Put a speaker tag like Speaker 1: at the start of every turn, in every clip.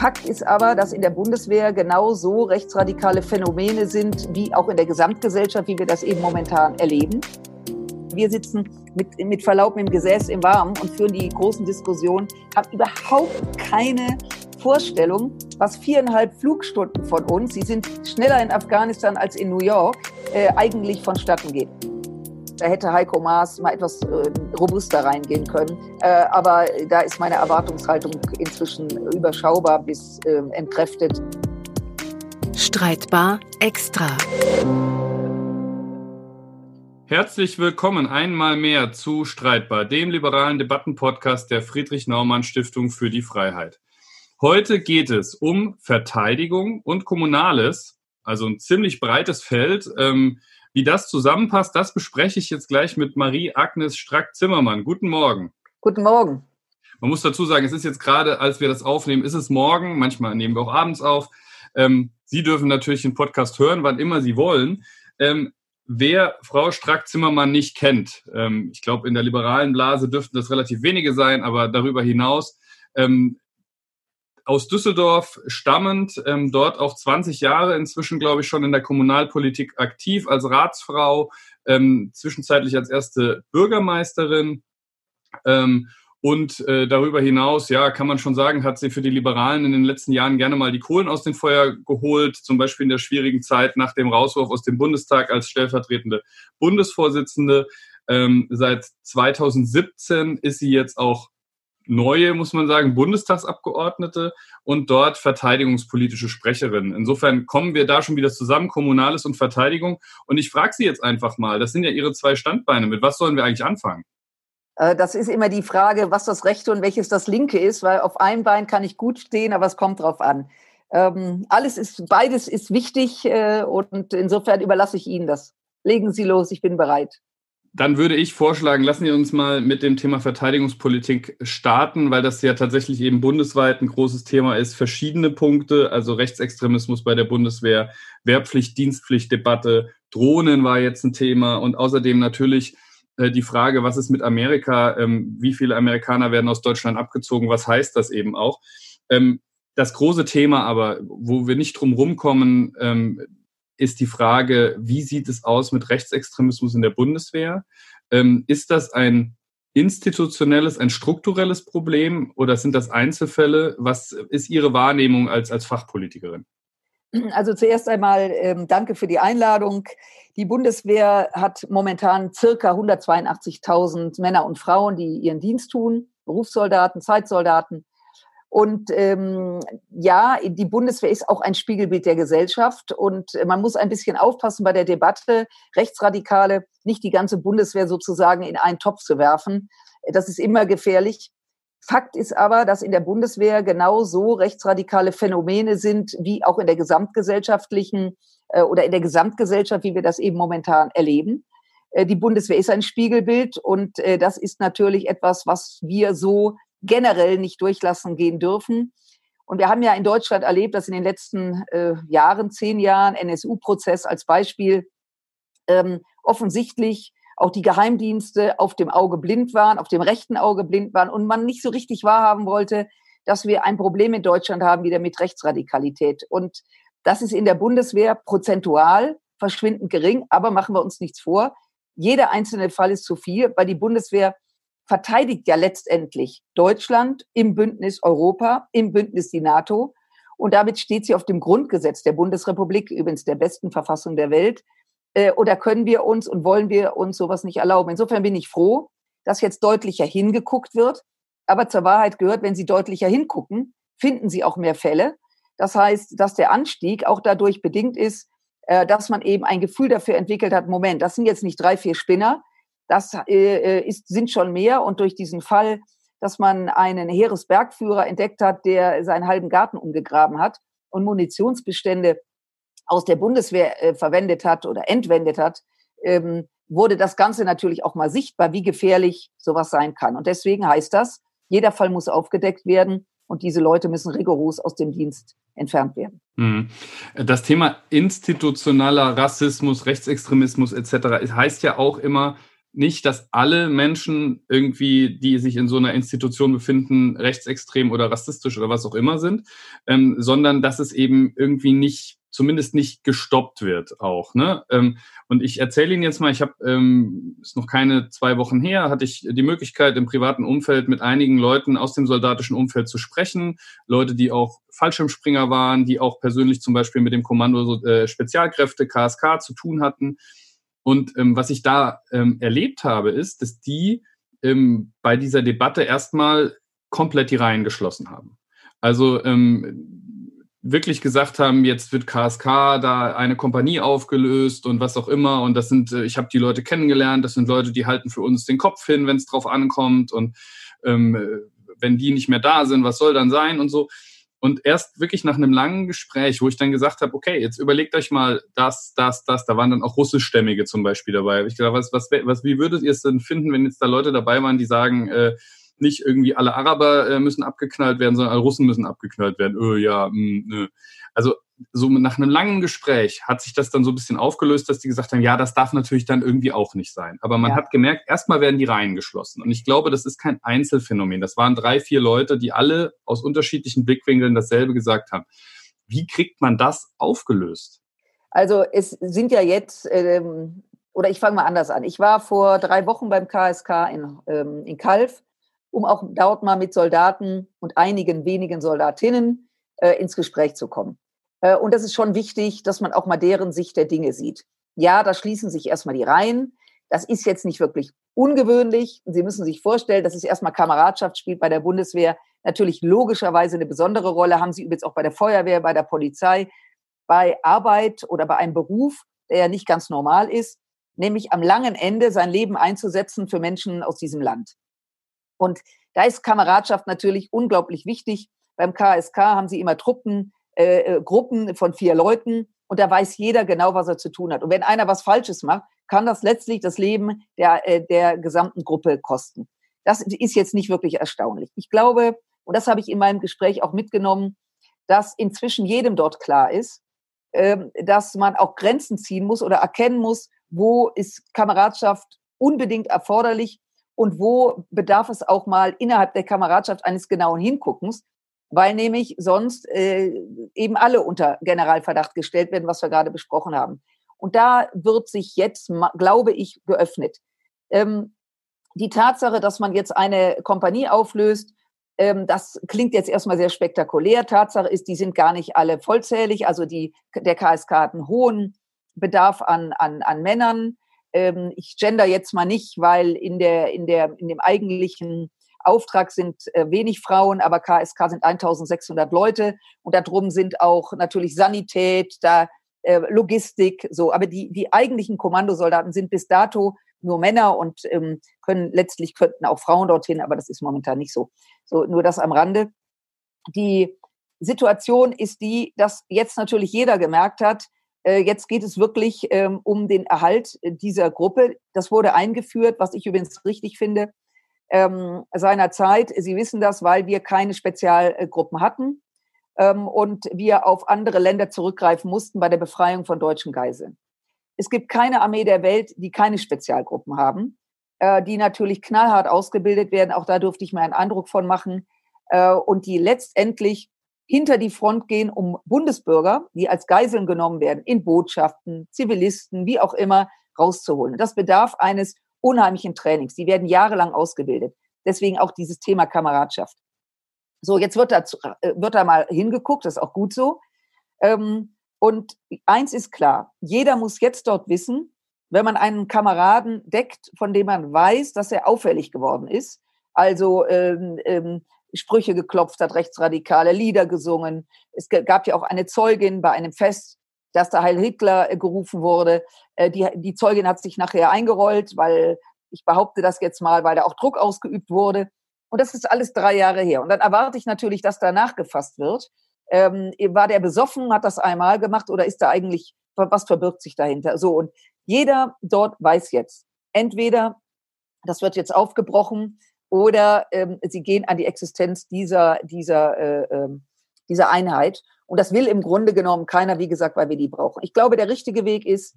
Speaker 1: Fakt ist aber, dass in der Bundeswehr genauso rechtsradikale Phänomene sind, wie auch in der Gesamtgesellschaft, wie wir das eben momentan erleben. Wir sitzen mit, mit Verlaub im Gesäß im Warmen und führen die großen Diskussionen, haben überhaupt keine Vorstellung, was viereinhalb Flugstunden von uns, sie sind schneller in Afghanistan als in New York, äh, eigentlich vonstatten geht. Da hätte Heiko Maas mal etwas äh, robuster reingehen können. Äh, aber da ist meine Erwartungshaltung inzwischen überschaubar bis äh, entkräftet.
Speaker 2: Streitbar extra.
Speaker 3: Herzlich willkommen einmal mehr zu Streitbar, dem liberalen Debattenpodcast der Friedrich Naumann Stiftung für die Freiheit. Heute geht es um Verteidigung und Kommunales, also ein ziemlich breites Feld. Ähm, wie das zusammenpasst, das bespreche ich jetzt gleich mit Marie-Agnes Strack-Zimmermann. Guten Morgen.
Speaker 1: Guten Morgen.
Speaker 3: Man muss dazu sagen, es ist jetzt gerade, als wir das aufnehmen, ist es morgen. Manchmal nehmen wir auch abends auf. Ähm, Sie dürfen natürlich den Podcast hören, wann immer Sie wollen. Ähm, wer Frau Strack-Zimmermann nicht kennt, ähm, ich glaube, in der liberalen Blase dürften das relativ wenige sein, aber darüber hinaus, ähm, aus Düsseldorf stammend, ähm, dort auch 20 Jahre inzwischen, glaube ich, schon in der Kommunalpolitik aktiv als Ratsfrau, ähm, zwischenzeitlich als erste Bürgermeisterin. Ähm, und äh, darüber hinaus, ja, kann man schon sagen, hat sie für die Liberalen in den letzten Jahren gerne mal die Kohlen aus dem Feuer geholt, zum Beispiel in der schwierigen Zeit nach dem Rauswurf aus dem Bundestag als stellvertretende Bundesvorsitzende. Ähm, seit 2017 ist sie jetzt auch neue, muss man sagen, Bundestagsabgeordnete und dort verteidigungspolitische Sprecherin. Insofern kommen wir da schon wieder zusammen, Kommunales und Verteidigung. Und ich frage Sie jetzt einfach mal, das sind ja Ihre zwei Standbeine, mit was sollen wir eigentlich anfangen?
Speaker 1: Äh, das ist immer die Frage, was das rechte und welches das linke ist, weil auf einem Bein kann ich gut stehen, aber es kommt drauf an. Ähm, alles ist, beides ist wichtig äh, und insofern überlasse ich Ihnen das. Legen Sie los, ich bin bereit.
Speaker 3: Dann würde ich vorschlagen, lassen Sie uns mal mit dem Thema Verteidigungspolitik starten, weil das ja tatsächlich eben bundesweit ein großes Thema ist. Verschiedene Punkte, also Rechtsextremismus bei der Bundeswehr, Wehrpflicht, Dienstpflichtdebatte, Drohnen war jetzt ein Thema und außerdem natürlich äh, die Frage, was ist mit Amerika? Ähm, wie viele Amerikaner werden aus Deutschland abgezogen? Was heißt das eben auch? Ähm, das große Thema aber, wo wir nicht drum rumkommen, ähm, ist die Frage, wie sieht es aus mit Rechtsextremismus in der Bundeswehr? Ähm, ist das ein institutionelles, ein strukturelles Problem oder sind das Einzelfälle? Was ist Ihre Wahrnehmung als, als Fachpolitikerin?
Speaker 1: Also zuerst einmal ähm, danke für die Einladung. Die Bundeswehr hat momentan circa 182.000 Männer und Frauen, die ihren Dienst tun, Berufssoldaten, Zeitsoldaten. Und ähm, ja, die Bundeswehr ist auch ein Spiegelbild der Gesellschaft und man muss ein bisschen aufpassen bei der Debatte, Rechtsradikale nicht die ganze Bundeswehr sozusagen in einen Topf zu werfen. Das ist immer gefährlich. Fakt ist aber, dass in der Bundeswehr genauso rechtsradikale Phänomene sind, wie auch in der gesamtgesellschaftlichen äh, oder in der Gesamtgesellschaft, wie wir das eben momentan erleben. Äh, die Bundeswehr ist ein Spiegelbild und äh, das ist natürlich etwas, was wir so generell nicht durchlassen gehen dürfen. Und wir haben ja in Deutschland erlebt, dass in den letzten äh, Jahren, zehn Jahren, NSU-Prozess als Beispiel, ähm, offensichtlich auch die Geheimdienste auf dem Auge blind waren, auf dem rechten Auge blind waren und man nicht so richtig wahrhaben wollte, dass wir ein Problem in Deutschland haben wieder mit Rechtsradikalität. Und das ist in der Bundeswehr prozentual verschwindend gering, aber machen wir uns nichts vor. Jeder einzelne Fall ist zu viel, weil die Bundeswehr verteidigt ja letztendlich Deutschland im Bündnis Europa, im Bündnis die NATO. Und damit steht sie auf dem Grundgesetz der Bundesrepublik, übrigens der besten Verfassung der Welt. Äh, oder können wir uns und wollen wir uns sowas nicht erlauben? Insofern bin ich froh, dass jetzt deutlicher hingeguckt wird. Aber zur Wahrheit gehört, wenn Sie deutlicher hingucken, finden Sie auch mehr Fälle. Das heißt, dass der Anstieg auch dadurch bedingt ist, äh, dass man eben ein Gefühl dafür entwickelt hat, Moment, das sind jetzt nicht drei, vier Spinner, das äh, äh, ist, sind schon mehr. Und durch diesen Fall, dass man einen Heeresbergführer entdeckt hat, der seinen halben Garten umgegraben hat und Munitionsbestände aus der Bundeswehr äh, verwendet hat oder entwendet hat, ähm, wurde das Ganze natürlich auch mal sichtbar, wie gefährlich sowas sein kann. Und deswegen heißt das, jeder Fall muss aufgedeckt werden und diese Leute müssen rigoros aus dem Dienst entfernt werden.
Speaker 3: Mhm. Das Thema institutioneller Rassismus, Rechtsextremismus etc. heißt ja auch immer, nicht, dass alle Menschen irgendwie, die sich in so einer Institution befinden, rechtsextrem oder rassistisch oder was auch immer sind, ähm, sondern dass es eben irgendwie nicht, zumindest nicht gestoppt wird auch. Ne? Ähm, und ich erzähle Ihnen jetzt mal, ich habe, ähm, ist noch keine zwei Wochen her, hatte ich die Möglichkeit im privaten Umfeld mit einigen Leuten aus dem soldatischen Umfeld zu sprechen, Leute, die auch Fallschirmspringer waren, die auch persönlich zum Beispiel mit dem Kommando äh, Spezialkräfte KSK zu tun hatten. Und ähm, was ich da ähm, erlebt habe, ist, dass die ähm, bei dieser Debatte erstmal komplett die Reihen geschlossen haben. Also ähm, wirklich gesagt haben, jetzt wird KSK da eine Kompanie aufgelöst und was auch immer. Und das sind, äh, ich habe die Leute kennengelernt, das sind Leute, die halten für uns den Kopf hin, wenn es drauf ankommt. Und ähm, wenn die nicht mehr da sind, was soll dann sein und so. Und erst wirklich nach einem langen Gespräch, wo ich dann gesagt habe, okay, jetzt überlegt euch mal das, das, das, da waren dann auch russischstämmige zum Beispiel dabei. Ich gesagt, was, was, was, wie würdet ihr es denn finden, wenn jetzt da Leute dabei waren, die sagen, äh, nicht irgendwie alle Araber äh, müssen abgeknallt werden, sondern alle Russen müssen abgeknallt werden. Öh, ja, mh, hm, nö. Also so nach einem langen Gespräch hat sich das dann so ein bisschen aufgelöst, dass die gesagt haben, ja, das darf natürlich dann irgendwie auch nicht sein. Aber man ja. hat gemerkt, erstmal werden die Reihen geschlossen. Und ich glaube, das ist kein Einzelfenomen. Das waren drei, vier Leute, die alle aus unterschiedlichen Blickwinkeln dasselbe gesagt haben. Wie kriegt man das aufgelöst?
Speaker 1: Also es sind ja jetzt, ähm, oder ich fange mal anders an. Ich war vor drei Wochen beim KSK in, ähm, in Kalf, um auch dort mal mit Soldaten und einigen wenigen Soldatinnen äh, ins Gespräch zu kommen. Äh, und das ist schon wichtig, dass man auch mal deren Sicht der Dinge sieht. Ja, da schließen sich erstmal die Reihen. Das ist jetzt nicht wirklich ungewöhnlich. Sie müssen sich vorstellen, dass es erstmal Kameradschaft spielt bei der Bundeswehr. Natürlich logischerweise eine besondere Rolle haben Sie übrigens auch bei der Feuerwehr, bei der Polizei, bei Arbeit oder bei einem Beruf, der ja nicht ganz normal ist, nämlich am langen Ende sein Leben einzusetzen für Menschen aus diesem Land. Und da ist Kameradschaft natürlich unglaublich wichtig. Beim KSK haben Sie immer Truppen, äh, äh, Gruppen von vier Leuten und da weiß jeder genau, was er zu tun hat. Und wenn einer was Falsches macht, kann das letztlich das Leben der, äh, der gesamten Gruppe kosten. Das ist jetzt nicht wirklich erstaunlich. Ich glaube, und das habe ich in meinem Gespräch auch mitgenommen, dass inzwischen jedem dort klar ist, äh, dass man auch Grenzen ziehen muss oder erkennen muss, wo ist Kameradschaft unbedingt erforderlich und wo bedarf es auch mal innerhalb der Kameradschaft eines genauen Hinguckens, weil nämlich sonst äh, eben alle unter Generalverdacht gestellt werden, was wir gerade besprochen haben. Und da wird sich jetzt, glaube ich, geöffnet. Ähm, die Tatsache, dass man jetzt eine Kompanie auflöst, ähm, das klingt jetzt erstmal sehr spektakulär. Tatsache ist, die sind gar nicht alle vollzählig. Also die, der KSK hat einen hohen Bedarf an, an, an Männern. Ähm, ich gender jetzt mal nicht, weil in, der, in, der, in dem eigentlichen Auftrag sind äh, wenig Frauen, aber KSK sind 1600 Leute und darum sind auch natürlich Sanität, da äh, Logistik, so. Aber die, die eigentlichen Kommandosoldaten sind bis dato nur Männer und ähm, können letztlich könnten auch Frauen dorthin, aber das ist momentan nicht so. So, nur das am Rande. Die Situation ist die, dass jetzt natürlich jeder gemerkt hat, äh, jetzt geht es wirklich ähm, um den Erhalt dieser Gruppe. Das wurde eingeführt, was ich übrigens richtig finde, ähm, seiner Zeit. Sie wissen das, weil wir keine Spezialgruppen hatten ähm, und wir auf andere Länder zurückgreifen mussten bei der Befreiung von deutschen Geiseln. Es gibt keine Armee der Welt, die keine Spezialgruppen haben, äh, die natürlich knallhart ausgebildet werden. Auch da durfte ich mir einen Eindruck von machen äh, und die letztendlich hinter die Front gehen, um Bundesbürger, die als Geiseln genommen werden, in Botschaften, Zivilisten, wie auch immer, rauszuholen. Das bedarf eines unheimlichen Trainings. Die werden jahrelang ausgebildet. Deswegen auch dieses Thema Kameradschaft. So, jetzt wird da, äh, wird da mal hingeguckt, das ist auch gut so. Ähm, und eins ist klar, jeder muss jetzt dort wissen, wenn man einen Kameraden deckt, von dem man weiß, dass er auffällig geworden ist, also ähm, ähm, Sprüche geklopft hat, rechtsradikale Lieder gesungen. Es gab ja auch eine Zeugin bei einem Fest, dass da Heil Hitler äh, gerufen wurde. Äh, die, die Zeugin hat sich nachher eingerollt, weil ich behaupte das jetzt mal, weil da auch Druck ausgeübt wurde. Und das ist alles drei Jahre her. Und dann erwarte ich natürlich, dass da nachgefasst wird. Ähm, war der besoffen, hat das einmal gemacht oder ist da eigentlich, was verbirgt sich dahinter? So, und jeder dort weiß jetzt, entweder das wird jetzt aufgebrochen oder ähm, sie gehen an die Existenz dieser, dieser, äh, äh, dieser Einheit. Und das will im Grunde genommen keiner, wie gesagt, weil wir die brauchen. Ich glaube, der richtige Weg ist,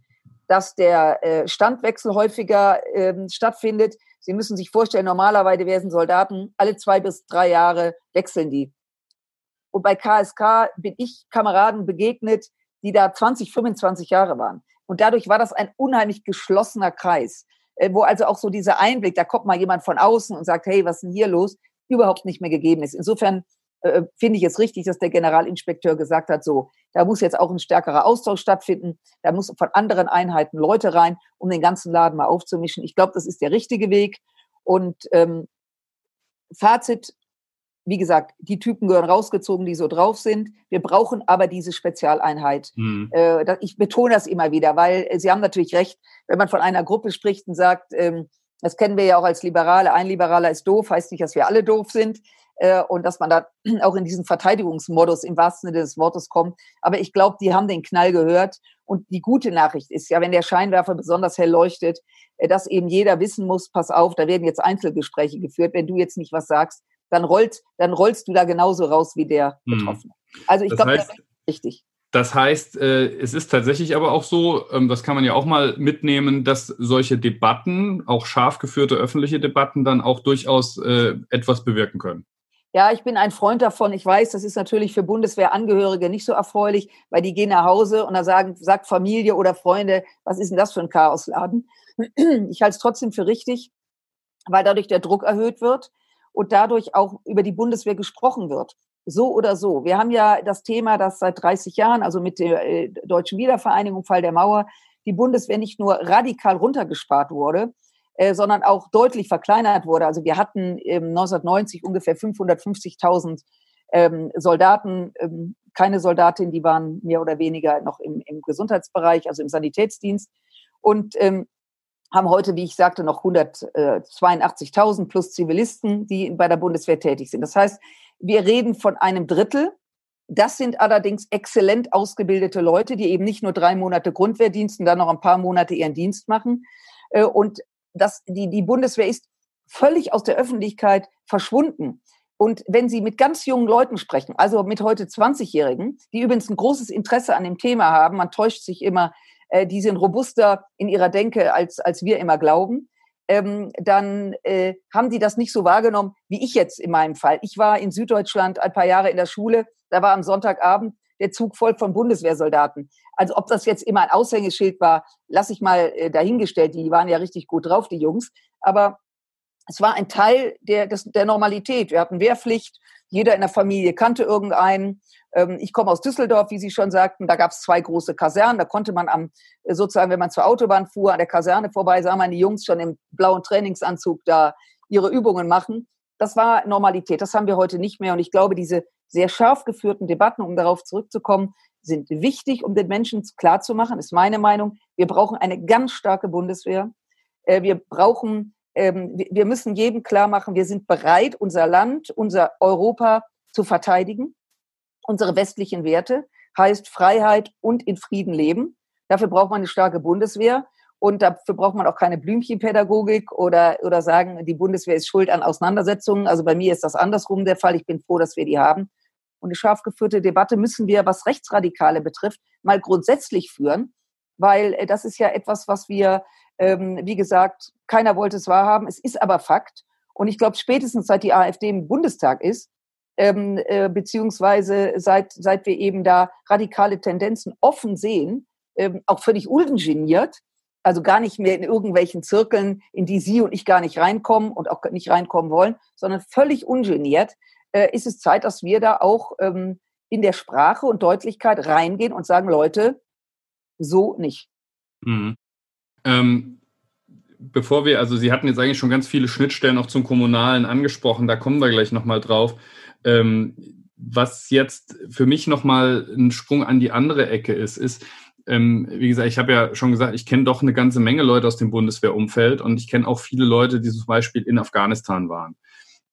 Speaker 1: dass der äh, Standwechsel häufiger ähm, stattfindet. Sie müssen sich vorstellen, normalerweise werden Soldaten alle zwei bis drei Jahre wechseln die. Und bei KSK bin ich Kameraden begegnet, die da 20, 25 Jahre waren. Und dadurch war das ein unheimlich geschlossener Kreis, äh, wo also auch so dieser Einblick, da kommt mal jemand von außen und sagt, hey, was ist denn hier los, überhaupt nicht mehr gegeben ist. Insofern äh, finde ich es richtig, dass der Generalinspekteur gesagt hat, so, da muss jetzt auch ein stärkerer Austausch stattfinden, da muss von anderen Einheiten Leute rein, um den ganzen Laden mal aufzumischen. Ich glaube, das ist der richtige Weg. Und ähm, Fazit, wie gesagt, die Typen gehören rausgezogen, die so drauf sind. Wir brauchen aber diese Spezialeinheit. Mhm. Äh, ich betone das immer wieder, weil äh, Sie haben natürlich recht, wenn man von einer Gruppe spricht und sagt, ähm, das kennen wir ja auch als Liberale, ein Liberaler ist doof, heißt nicht, dass wir alle doof sind äh, und dass man da auch in diesen Verteidigungsmodus im wahrsten Sinne des Wortes kommt. Aber ich glaube, die haben den Knall gehört. Und die gute Nachricht ist ja, wenn der Scheinwerfer besonders hell leuchtet, äh, dass eben jeder wissen muss, pass auf, da werden jetzt Einzelgespräche geführt. Wenn du jetzt nicht was sagst, dann rollt, dann rollst du da genauso raus wie der hm. Betroffene. Also ich glaube, das ist richtig.
Speaker 3: Das heißt, äh, es ist tatsächlich aber auch so, ähm, das kann man ja auch mal mitnehmen, dass solche Debatten, auch scharf geführte öffentliche Debatten, dann auch durchaus etwas bewirken können.
Speaker 1: Ja, ich bin ein Freund davon. Ich weiß, das ist natürlich für Bundeswehrangehörige nicht so erfreulich, weil die gehen nach Hause und da sagen, sagt Familie oder Freunde, was ist denn das für ein Chaosladen? Ich halte es trotzdem für richtig, weil dadurch der Druck erhöht wird und dadurch auch über die Bundeswehr gesprochen wird. So oder so. Wir haben ja das Thema, dass seit 30 Jahren, also mit der äh, deutschen Wiedervereinigung, Fall der Mauer, die Bundeswehr nicht nur radikal runtergespart wurde, äh, sondern auch deutlich verkleinert wurde. Also wir hatten ähm, 1990 ungefähr 550.000 ähm, Soldaten, ähm, keine Soldatin, die waren mehr oder weniger noch im, im Gesundheitsbereich, also im Sanitätsdienst. Und ähm, haben heute, wie ich sagte, noch 182.000 plus Zivilisten, die bei der Bundeswehr tätig sind. Das heißt, wir reden von einem Drittel. Das sind allerdings exzellent ausgebildete Leute, die eben nicht nur drei Monate Grundwehrdienst und dann noch ein paar Monate ihren Dienst machen. Äh, und das, die, die Bundeswehr ist völlig aus der Öffentlichkeit verschwunden. Und wenn Sie mit ganz jungen Leuten sprechen, also mit heute 20-Jährigen, die übrigens ein großes Interesse an dem Thema haben, man täuscht sich immer, äh, die sind robuster in ihrer Denke, als, als wir immer glauben, ähm, dann äh, haben die das nicht so wahrgenommen, wie ich jetzt in meinem Fall. Ich war in Süddeutschland ein paar Jahre in der Schule, da war am Sonntagabend der Zug voll von Bundeswehrsoldaten. Also ob das jetzt immer ein Aushängeschild war, lasse ich mal äh, dahingestellt. Die waren ja richtig gut drauf, die Jungs. Aber es war ein Teil der, des, der Normalität. Wir hatten Wehrpflicht, jeder in der Familie kannte irgendeinen. Ähm, ich komme aus Düsseldorf, wie Sie schon sagten. Da gab es zwei große Kasernen. Da konnte man am, sozusagen, wenn man zur Autobahn fuhr, an der Kaserne vorbei, sah man die Jungs schon im blauen Trainingsanzug da ihre Übungen machen. Das war Normalität. Das haben wir heute nicht mehr. Und ich glaube, diese sehr scharf geführten Debatten, um darauf zurückzukommen, sind wichtig, um den Menschen klarzumachen, ist meine Meinung. Wir brauchen eine ganz starke Bundeswehr. Äh, wir brauchen, ähm, wir müssen jedem klar machen, wir sind bereit, unser Land, unser Europa zu verteidigen. Unsere westlichen Werte heißt Freiheit und in Frieden leben. Dafür braucht man eine starke Bundeswehr. Und dafür braucht man auch keine Blümchenpädagogik oder, oder sagen, die Bundeswehr ist schuld an Auseinandersetzungen. Also bei mir ist das andersrum der Fall. Ich bin froh, dass wir die haben. Und eine scharf geführte Debatte müssen wir, was Rechtsradikale betrifft, mal grundsätzlich führen, weil äh, das ist ja etwas, was wir, ähm, wie gesagt, keiner wollte es wahrhaben. Es ist aber Fakt. Und ich glaube, spätestens seit die AfD im Bundestag ist, ähm, äh, beziehungsweise seit, seit wir eben da radikale Tendenzen offen sehen, ähm, auch völlig ungeniert, also gar nicht mehr in irgendwelchen Zirkeln, in die Sie und ich gar nicht reinkommen und auch nicht reinkommen wollen, sondern völlig ungeniert, äh, ist es Zeit, dass wir da auch ähm, in der Sprache und Deutlichkeit reingehen und sagen, Leute, so nicht. Mhm.
Speaker 3: Ähm, bevor wir, also Sie hatten jetzt eigentlich schon ganz viele Schnittstellen auch zum Kommunalen angesprochen, da kommen wir gleich nochmal drauf. Ähm, was jetzt für mich nochmal ein Sprung an die andere Ecke ist, ist, ähm, wie gesagt, ich habe ja schon gesagt, ich kenne doch eine ganze Menge Leute aus dem Bundeswehrumfeld und ich kenne auch viele Leute, die zum Beispiel in Afghanistan waren.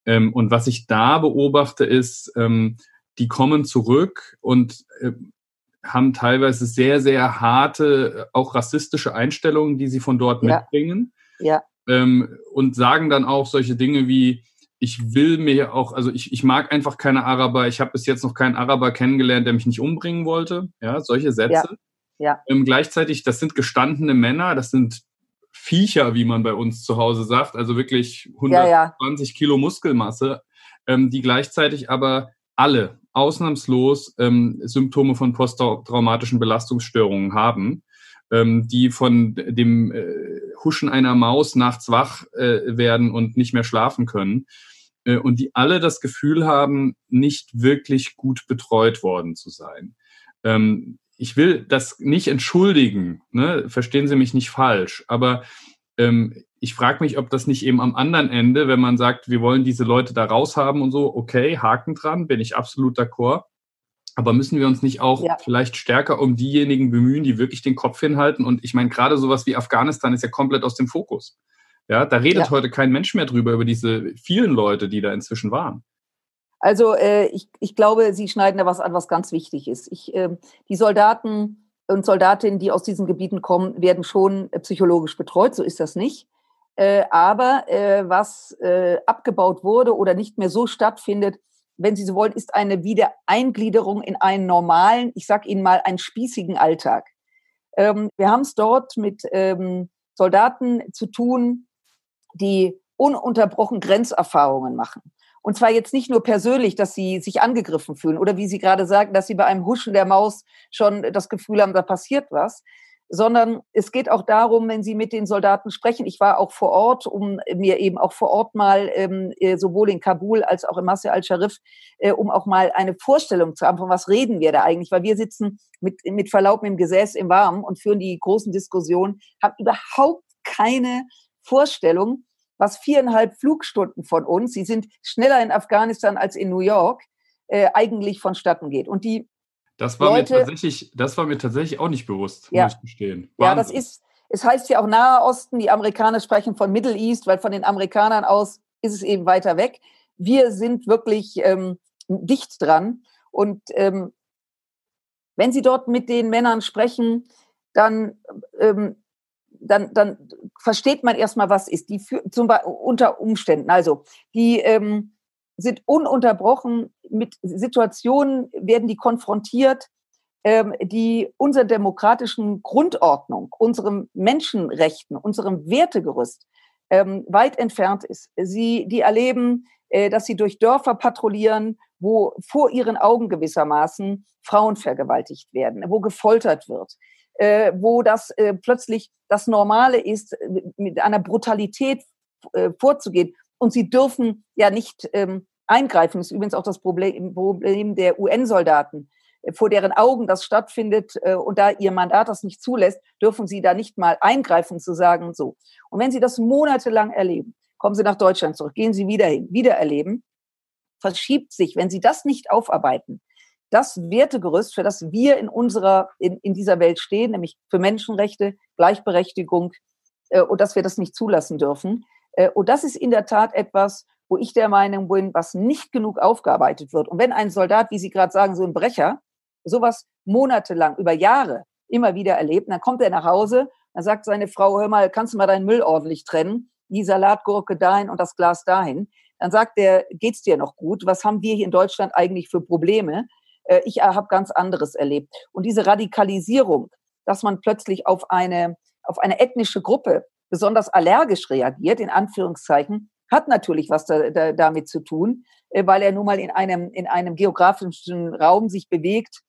Speaker 3: Ähm, und was ich da beobachte, ist, ähm, die kommen zurück und äh, haben teilweise sehr, sehr harte, auch rassistische Einstellungen, die sie von dort ja. mitbringen. Ja. Ähm, und sagen dann auch solche Dinge wie, ich will mir auch, also ich, ich mag einfach keine Araber, ich habe bis jetzt noch keinen Araber kennengelernt, der mich nicht umbringen wollte. Ja, solche Sätze. Ja. Ja. Ähm, gleichzeitig, das sind gestandene Männer, das sind Viecher, wie man bei uns zu Hause sagt, also wirklich 120 ja, ja. Kilo Muskelmasse, ähm, die gleichzeitig aber alle ausnahmslos ähm, Symptome von posttraumatischen Belastungsstörungen haben, ähm, die von dem äh, Huschen einer Maus nachts wach äh, werden und nicht mehr schlafen können äh, und die alle das Gefühl haben, nicht wirklich gut betreut worden zu sein. Ähm, ich will das nicht entschuldigen, ne? verstehen Sie mich nicht falsch, aber ähm, ich frage mich, ob das nicht eben am anderen Ende, wenn man sagt, wir wollen diese Leute da raushaben und so, okay, Haken dran, bin ich absolut d'accord. Aber müssen wir uns nicht auch ja. vielleicht stärker um diejenigen bemühen, die wirklich den Kopf hinhalten? Und ich meine, gerade sowas wie Afghanistan ist ja komplett aus dem Fokus. Ja, da redet ja. heute kein Mensch mehr drüber, über diese vielen Leute, die da inzwischen waren.
Speaker 1: Also äh, ich, ich glaube, Sie schneiden da was an, was ganz wichtig ist. Ich, äh, die Soldaten und Soldatinnen, die aus diesen Gebieten kommen, werden schon äh, psychologisch betreut. So ist das nicht. Äh, aber äh, was äh, abgebaut wurde oder nicht mehr so stattfindet, wenn Sie so wollen, ist eine Wiedereingliederung in einen normalen, ich sage Ihnen mal, einen spießigen Alltag. Ähm, wir haben es dort mit ähm, Soldaten zu tun, die ununterbrochen Grenzerfahrungen machen. Und zwar jetzt nicht nur persönlich, dass sie sich angegriffen fühlen oder wie Sie gerade sagten, dass sie bei einem Huschen der Maus schon das Gefühl haben, da passiert was, sondern es geht auch darum, wenn Sie mit den Soldaten sprechen. Ich war auch vor Ort, um mir eben auch vor Ort mal ähm, äh, sowohl in Kabul als auch in Masr al-Sharif, äh, um auch mal eine Vorstellung zu haben, von was reden wir da eigentlich, weil wir sitzen mit, mit Verlaub im Gesäß im Warmen und führen die großen Diskussionen, haben überhaupt keine Vorstellung, was viereinhalb Flugstunden von uns, sie sind schneller in Afghanistan als in New York, äh, eigentlich vonstatten geht. Und die
Speaker 3: das war Leute, mir tatsächlich, das war mir tatsächlich auch nicht bewusst,
Speaker 1: ja, muss ich gestehen. Ja, das ist, es heißt ja auch Nahe Osten, die Amerikaner sprechen von Middle East, weil von den Amerikanern aus ist es eben weiter weg. Wir sind wirklich ähm, dicht dran. Und ähm, wenn Sie dort mit den Männern sprechen, dann ähm, dann, dann versteht man erstmal, was ist. Die für, zum unter Umständen, also die ähm, sind ununterbrochen mit Situationen, werden die konfrontiert, ähm, die unserer demokratischen Grundordnung, unserem Menschenrechten, unserem Wertegerüst ähm, weit entfernt ist. Sie, die erleben, äh, dass sie durch Dörfer patrouillieren, wo vor ihren Augen gewissermaßen Frauen vergewaltigt werden, wo gefoltert wird, äh, wo das äh, plötzlich das Normale ist, mit einer Brutalität äh, vorzugehen. Und sie dürfen ja nicht ähm, eingreifen. Das ist übrigens auch das Problem, Problem der UN-Soldaten. Äh, vor deren Augen das stattfindet äh, und da ihr Mandat das nicht zulässt, dürfen sie da nicht mal eingreifen, zu sagen so. Und wenn sie das monatelang erleben, kommen sie nach Deutschland zurück, gehen sie wieder hin, wieder erleben, verschiebt sich, wenn sie das nicht aufarbeiten, das Wertegerüst, für das wir in unserer, in, in dieser Welt stehen, nämlich für Menschenrechte, Gleichberechtigung, äh, und dass wir das nicht zulassen dürfen. Äh, und das ist in der Tat etwas, wo ich der Meinung bin, was nicht genug aufgearbeitet wird. Und wenn ein Soldat, wie Sie gerade sagen, so ein Brecher, sowas monatelang, über Jahre immer wieder erlebt, dann kommt er nach Hause, dann sagt seine Frau, hör mal, kannst du mal deinen Müll ordentlich trennen? Die Salatgurke dahin und das Glas dahin. Dann sagt er, geht's dir noch gut? Was haben wir hier in Deutschland eigentlich für Probleme? Äh, ich habe ganz anderes erlebt. Und diese Radikalisierung, dass man plötzlich auf eine, auf eine ethnische Gruppe besonders allergisch reagiert, in Anführungszeichen, hat natürlich was da, da, damit zu tun, äh, weil er nun mal in einem, in einem geografischen Raum sich bewegt,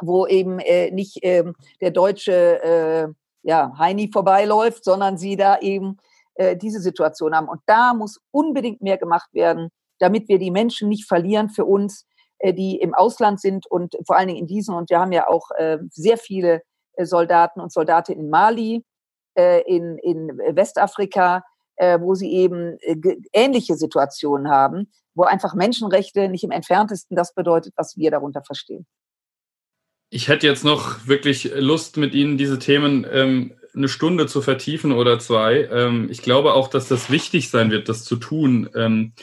Speaker 1: wo eben äh, nicht äh, der deutsche äh, ja, Heini vorbeiläuft, sondern sie da eben äh, diese Situation haben. Und da muss unbedingt mehr gemacht werden, damit wir die Menschen nicht verlieren für uns, äh, die im Ausland sind und vor allen Dingen in diesen. Und wir haben ja auch äh, sehr viele äh, Soldaten und Soldatinnen in Mali, in, in Westafrika, wo sie eben ähnliche Situationen haben, wo einfach Menschenrechte nicht im entferntesten das bedeutet, was wir darunter verstehen.
Speaker 3: Ich hätte jetzt noch wirklich Lust, mit Ihnen diese Themen ähm, eine Stunde zu vertiefen oder zwei. Ähm, ich glaube auch, dass das wichtig sein wird, das zu tun. Ähm,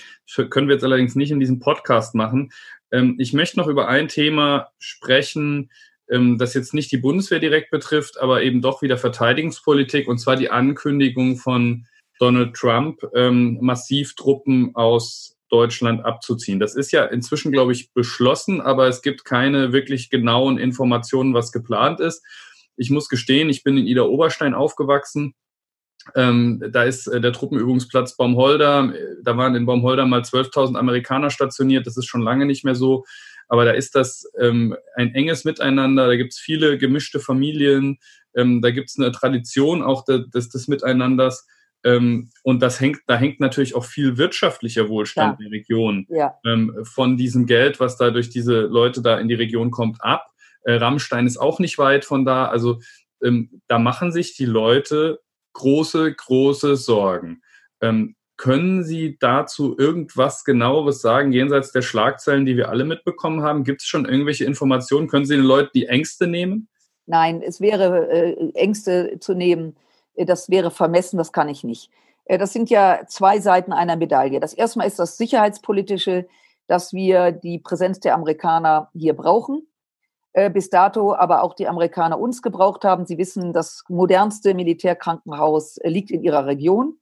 Speaker 3: können wir jetzt allerdings nicht in diesem Podcast machen. Ähm, ich möchte noch über ein Thema sprechen, ähm, das jetzt nicht die Bundeswehr direkt betrifft, aber eben doch wieder Verteidigungspolitik, und zwar die Ankündigung von Donald Trump, ähm, massiv Truppen aus Deutschland abzuziehen. Das ist ja inzwischen, glaube ich, beschlossen, aber es gibt keine wirklich genauen Informationen, was geplant ist. Ich muss gestehen, ich bin in Ida Oberstein aufgewachsen. Ähm, da ist äh, der Truppenübungsplatz Baumholder. Da waren in Baumholder mal 12.000 Amerikaner stationiert. Das ist schon lange nicht mehr so. Aber da ist das ähm, ein enges Miteinander. Da gibt es viele gemischte Familien. Ähm, da gibt es eine Tradition auch des, des Miteinanders. Ähm, und das hängt, da hängt natürlich auch viel wirtschaftlicher Wohlstand ja. in der Region ja. ähm, von diesem Geld, was da durch diese Leute da in die Region kommt, ab. Äh, Rammstein ist auch nicht weit von da. Also ähm, da machen sich die Leute große, große Sorgen. Ähm, können Sie dazu irgendwas genaueres sagen, jenseits der Schlagzeilen, die wir alle mitbekommen haben? Gibt es schon irgendwelche Informationen? Können Sie den Leuten die Ängste nehmen?
Speaker 1: Nein, es wäre äh, Ängste zu nehmen äh, das wäre vermessen, das kann ich nicht. Äh, das sind ja zwei Seiten einer Medaille. Das erste Mal ist das Sicherheitspolitische, dass wir die Präsenz der Amerikaner hier brauchen. Äh, bis dato aber auch die Amerikaner uns gebraucht haben. Sie wissen, das modernste Militärkrankenhaus liegt in ihrer Region.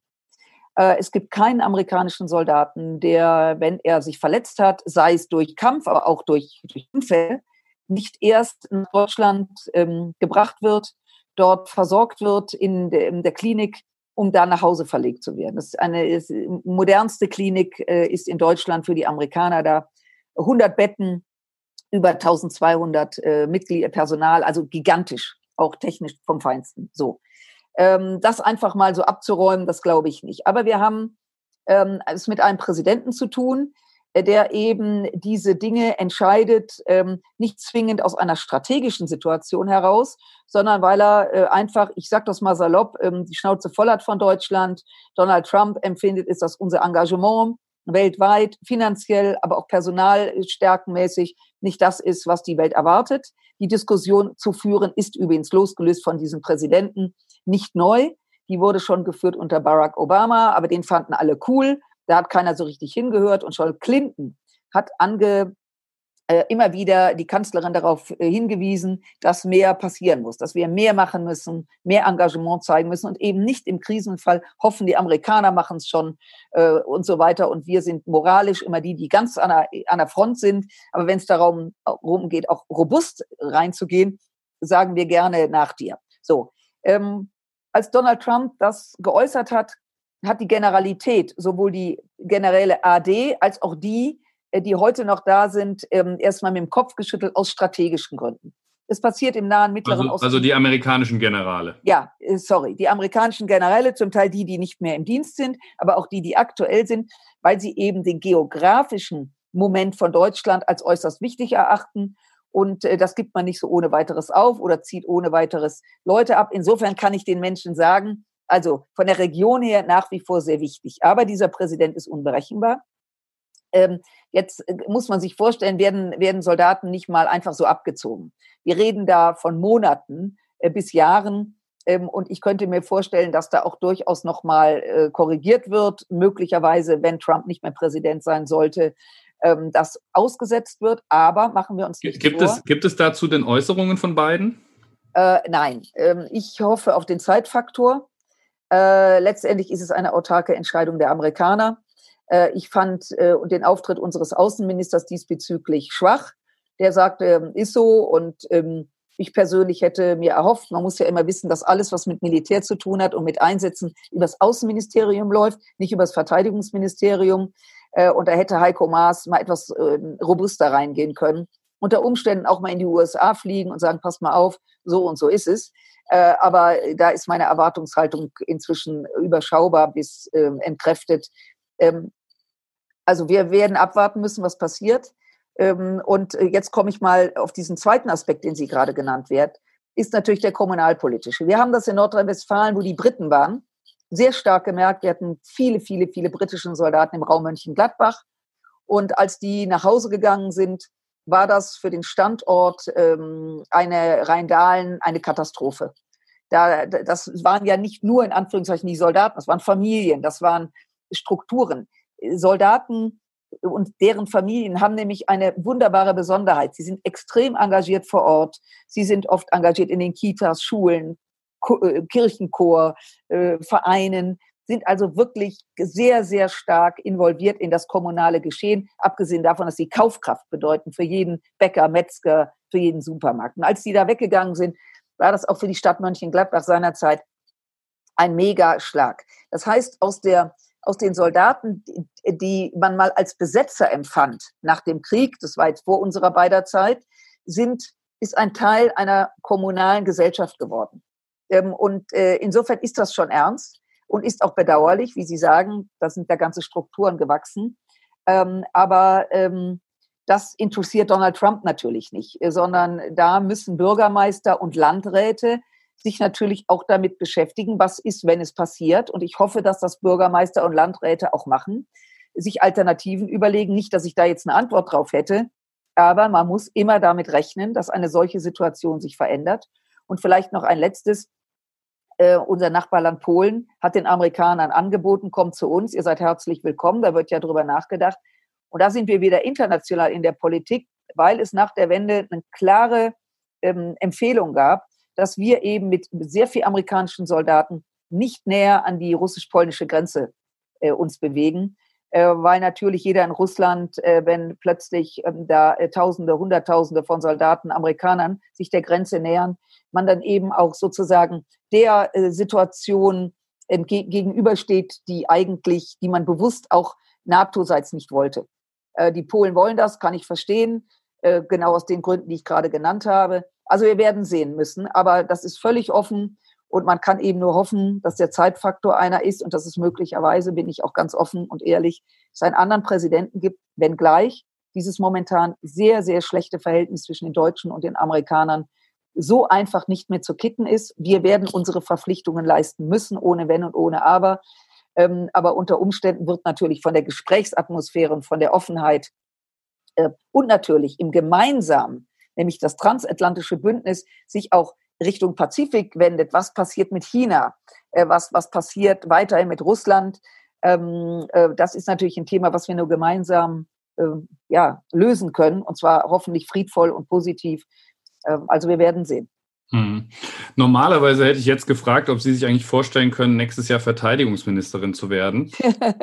Speaker 1: Es gibt keinen amerikanischen Soldaten, der, wenn er sich verletzt hat, sei es durch Kampf, aber auch durch, durch Unfälle, nicht erst in Deutschland ähm, gebracht wird, dort versorgt wird in der, in der Klinik, um da nach Hause verlegt zu werden. Das ist eine ist, modernste Klinik äh, ist in Deutschland für die Amerikaner da. 100 Betten, über 1200 äh, Mitglieder, Personal, also gigantisch, auch technisch vom Feinsten. So. Ähm, das einfach mal so abzuräumen, das glaube ich nicht. Aber wir haben ähm, es mit einem Präsidenten zu tun, äh, der eben diese Dinge entscheidet, ähm, nicht zwingend aus einer strategischen Situation heraus, sondern weil er äh, einfach, ich sage das mal salopp, ähm, die Schnauze voll hat von Deutschland. Donald Trump empfindet, ist das unser Engagement weltweit, finanziell, aber auch personalstärkenmäßig nicht das ist, was die Welt erwartet. Die Diskussion zu führen ist übrigens losgelöst von diesem Präsidenten nicht neu. Die wurde schon geführt unter Barack Obama, aber den fanden alle cool. Da hat keiner so richtig hingehört. Und schon Clinton hat ange, immer wieder die Kanzlerin darauf äh, hingewiesen, dass mehr passieren muss, dass wir mehr machen müssen, mehr Engagement zeigen müssen und eben nicht im Krisenfall hoffen, die Amerikaner machen es schon äh, und so weiter. Und wir sind moralisch immer die, die ganz an der, an der Front sind. Aber wenn es darum, darum geht, auch robust reinzugehen, sagen wir gerne nach dir. So. Ähm, als Donald Trump das geäußert hat, hat die Generalität, sowohl die generelle AD als auch die, äh, die heute noch da sind, ähm, erstmal mit dem Kopf geschüttelt aus strategischen Gründen. Es passiert im Nahen Mittleren
Speaker 3: also, Osten. Also die amerikanischen Generale.
Speaker 1: Ja, äh, sorry, die amerikanischen Generäle, zum Teil die, die nicht mehr im Dienst sind, aber auch die, die aktuell sind, weil sie eben den geografischen Moment von Deutschland als äußerst wichtig erachten. Und äh, das gibt man nicht so ohne weiteres auf oder zieht ohne weiteres Leute ab. Insofern kann ich den Menschen sagen, also von der Region her nach wie vor sehr wichtig. Aber dieser Präsident ist unberechenbar. Ähm, jetzt äh, muss man sich vorstellen, werden, werden Soldaten nicht mal einfach so abgezogen. Wir reden da von Monaten äh, bis Jahren. Ähm, und ich könnte mir vorstellen, dass da auch durchaus nochmal äh, korrigiert wird, möglicherweise, wenn Trump nicht mehr Präsident sein sollte, ähm, das ausgesetzt wird. Aber machen wir uns nicht
Speaker 3: gibt
Speaker 1: vor.
Speaker 3: Es, gibt es dazu denn Äußerungen von beiden?
Speaker 1: Äh, nein, ähm, ich hoffe auf den Zeitfaktor. Äh, letztendlich ist es eine autarke Entscheidung der Amerikaner. Äh, ich fand äh, den Auftritt unseres Außenministers diesbezüglich schwach. Der sagte, ähm, ist so und ähm, ich persönlich hätte mir erhofft, man muss ja immer wissen, dass alles, was mit Militär zu tun hat und mit Einsätzen übers Außenministerium läuft, nicht übers Verteidigungsministerium. Äh, und da hätte Heiko Maas mal etwas äh, robuster reingehen können. Unter Umständen auch mal in die USA fliegen und sagen, passt mal auf, so und so ist es. Aber da ist meine Erwartungshaltung inzwischen überschaubar bis entkräftet. Also wir werden abwarten müssen, was passiert. Ähm, und äh, jetzt komme ich mal auf diesen zweiten Aspekt, den Sie gerade genannt wird, ist natürlich der kommunalpolitische. Wir haben das in Nordrhein-Westfalen, wo die Briten waren, sehr stark gemerkt. Wir hatten viele, viele, viele britische Soldaten im Raum Mönchengladbach. Und als die nach Hause gegangen sind, war das für den Standort ähm, eine Rheindahlen eine Katastrophe. Da, das waren ja nicht nur in Anführungszeichen die Soldaten, das waren Familien, das waren Strukturen. Soldaten und deren Familien haben nämlich eine wunderbare Besonderheit. Sie sind extrem engagiert vor Ort. Sie sind oft engagiert in den Kitas, Schulen, äh, Kirchenchor, äh, Vereinen sind also wirklich sehr, sehr stark involviert in das kommunale Geschehen, abgesehen davon, dass sie Kaufkraft bedeuten für jeden Bäcker, Metzger, für jeden Supermarkt. Und als die da weggegangen sind, war das auch für die Stadt Mönchengladbach seinerzeit ein Megaschlag. Das heißt, aus der aus den Soldaten, die man mal als Besetzer empfand nach dem Krieg, das war jetzt vor unserer beider Zeit, sind, ist ein Teil einer kommunalen Gesellschaft geworden. Ähm, und äh, insofern ist das schon ernst und ist auch bedauerlich, wie Sie sagen, da sind da ganze Strukturen gewachsen. Ähm, aber ähm, das interessiert Donald Trump natürlich nicht, sondern da müssen Bürgermeister und Landräte sich natürlich auch damit beschäftigen, was ist, wenn es passiert. Und ich hoffe, dass das Bürgermeister und Landräte auch machen, sich Alternativen überlegen. Nicht, dass ich da jetzt eine Antwort drauf hätte, aber man muss immer damit rechnen, dass eine solche Situation sich verändert. Und vielleicht noch ein letztes. Äh, unser Nachbarland Polen hat den Amerikanern angeboten, kommt zu uns, ihr seid herzlich willkommen, da wird ja drüber nachgedacht. Und da sind wir wieder international in der Politik, weil es nach der Wende eine klare ähm, Empfehlung gab, dass wir eben mit sehr viel amerikanischen Soldaten nicht näher an die russisch-polnische Grenze äh, uns bewegen, äh, weil natürlich jeder in Russland, äh, wenn plötzlich ähm, da äh, Tausende, Hunderttausende von Soldaten, Amerikanern sich der Grenze nähern, man dann eben auch sozusagen der äh, Situation gegenübersteht, die eigentlich, die man bewusst auch NATO-seits nicht wollte. Äh, die Polen wollen das, kann ich verstehen, genau aus den Gründen, die ich gerade genannt habe. Also wir werden sehen müssen, aber das ist völlig offen und man kann eben nur hoffen, dass der Zeitfaktor einer ist und dass es möglicherweise, bin ich auch ganz offen und ehrlich, es einen anderen Präsidenten gibt, wenngleich dieses momentan sehr, sehr schlechte Verhältnis zwischen den Deutschen und den Amerikanern so einfach nicht mehr zu kitten ist. Wir werden unsere Verpflichtungen leisten müssen, ohne Wenn und ohne Aber. Ähm, aber unter Umständen wird natürlich von der Gesprächsatmosphäre und von der Offenheit äh, und natürlich im gemeinsamen nämlich das transatlantische Bündnis, sich auch Richtung Pazifik wendet. Was passiert mit China? Äh, was, was passiert weiterhin mit Russland? Ähm, äh, das ist natürlich ein Thema, was wir nur gemeinsam äh, ja, lösen können, und zwar hoffentlich friedvoll und positiv. Ähm, also wir werden sehen.
Speaker 3: Hm. Normalerweise hätte ich jetzt gefragt, ob Sie sich eigentlich vorstellen können, nächstes Jahr Verteidigungsministerin zu werden.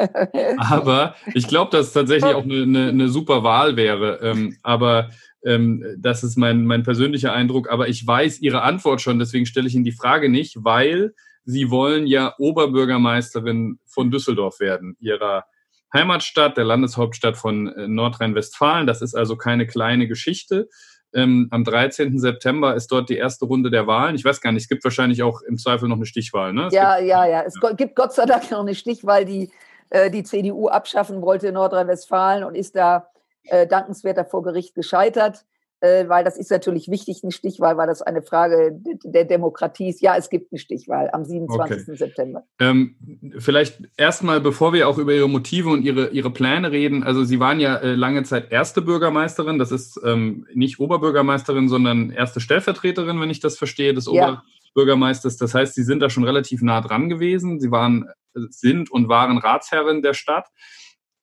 Speaker 3: aber ich glaube, dass es tatsächlich auch eine, eine, eine super Wahl wäre. Ähm, aber ähm, das ist mein, mein persönlicher Eindruck. Aber ich weiß Ihre Antwort schon, deswegen stelle ich Ihnen die Frage nicht, weil Sie wollen ja Oberbürgermeisterin von Düsseldorf werden, Ihrer Heimatstadt, der Landeshauptstadt von äh, Nordrhein-Westfalen. Das ist also keine kleine Geschichte. Ähm, am 13. September ist dort die erste Runde der Wahlen. Ich weiß gar nicht, es gibt wahrscheinlich auch im Zweifel noch eine Stichwahl. Ne?
Speaker 1: ja, gibt, ja, ja. Es ja. gibt Gott sei Dank noch eine Stichwahl, die äh, die CDU abschaffen wollte in Nordrhein-Westfalen und ist da äh, dankenswerter vor Gericht gescheitert, äh, weil das ist natürlich wichtig, eine Stichwahl, weil das eine Frage der Demokratie ist. Ja, es gibt eine Stichwahl am 27. Okay. September.
Speaker 3: Ähm, vielleicht erstmal, bevor wir auch über Ihre Motive und Ihre, Ihre Pläne reden. Also Sie waren ja äh, lange Zeit erste Bürgermeisterin. Das ist ähm, nicht Oberbürgermeisterin, sondern erste Stellvertreterin, wenn ich das verstehe, des ja. Oberbürgermeisters. Das heißt, Sie sind da schon relativ nah dran gewesen. Sie waren, sind und waren Ratsherrin der Stadt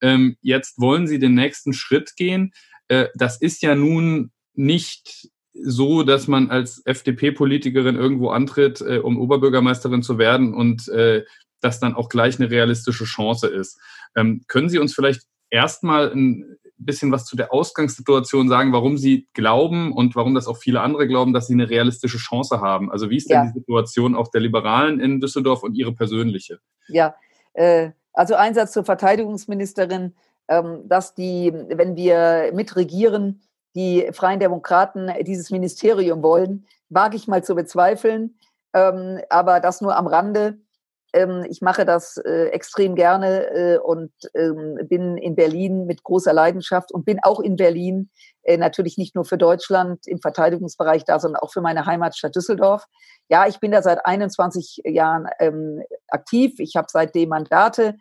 Speaker 3: ähm, jetzt wollen sie den nächsten Schritt gehen. Äh, das ist ja nun nicht so, dass man als FDP-Politikerin irgendwo antritt, äh, um Oberbürgermeisterin zu werden und äh, das dann auch gleich eine realistische Chance ist. Ähm, können Sie uns vielleicht erstmal ein bisschen was zu der Ausgangssituation sagen, warum Sie glauben und warum das auch viele andere glauben, dass Sie eine realistische Chance haben? Also wie ist denn ja. die Situation auch der Liberalen in Düsseldorf und Ihre persönliche?
Speaker 1: Ja, äh, also Einsatz zur Verteidigungsministerin, ähm, dass die, wenn wir mitregieren, die Freien Demokraten dieses Ministerium wollen, wage ich mal zu bezweifeln, ähm, aber das nur am Rande. Ähm, ich mache das äh, extrem gerne äh, und ähm, bin in Berlin mit großer Leidenschaft und bin auch in Berlin äh, natürlich nicht nur für Deutschland im Verteidigungsbereich da, sondern auch für meine Heimatstadt Düsseldorf. Ja, ich bin da seit 21 Jahren ähm, aktiv. Ich habe seitdem Mandate,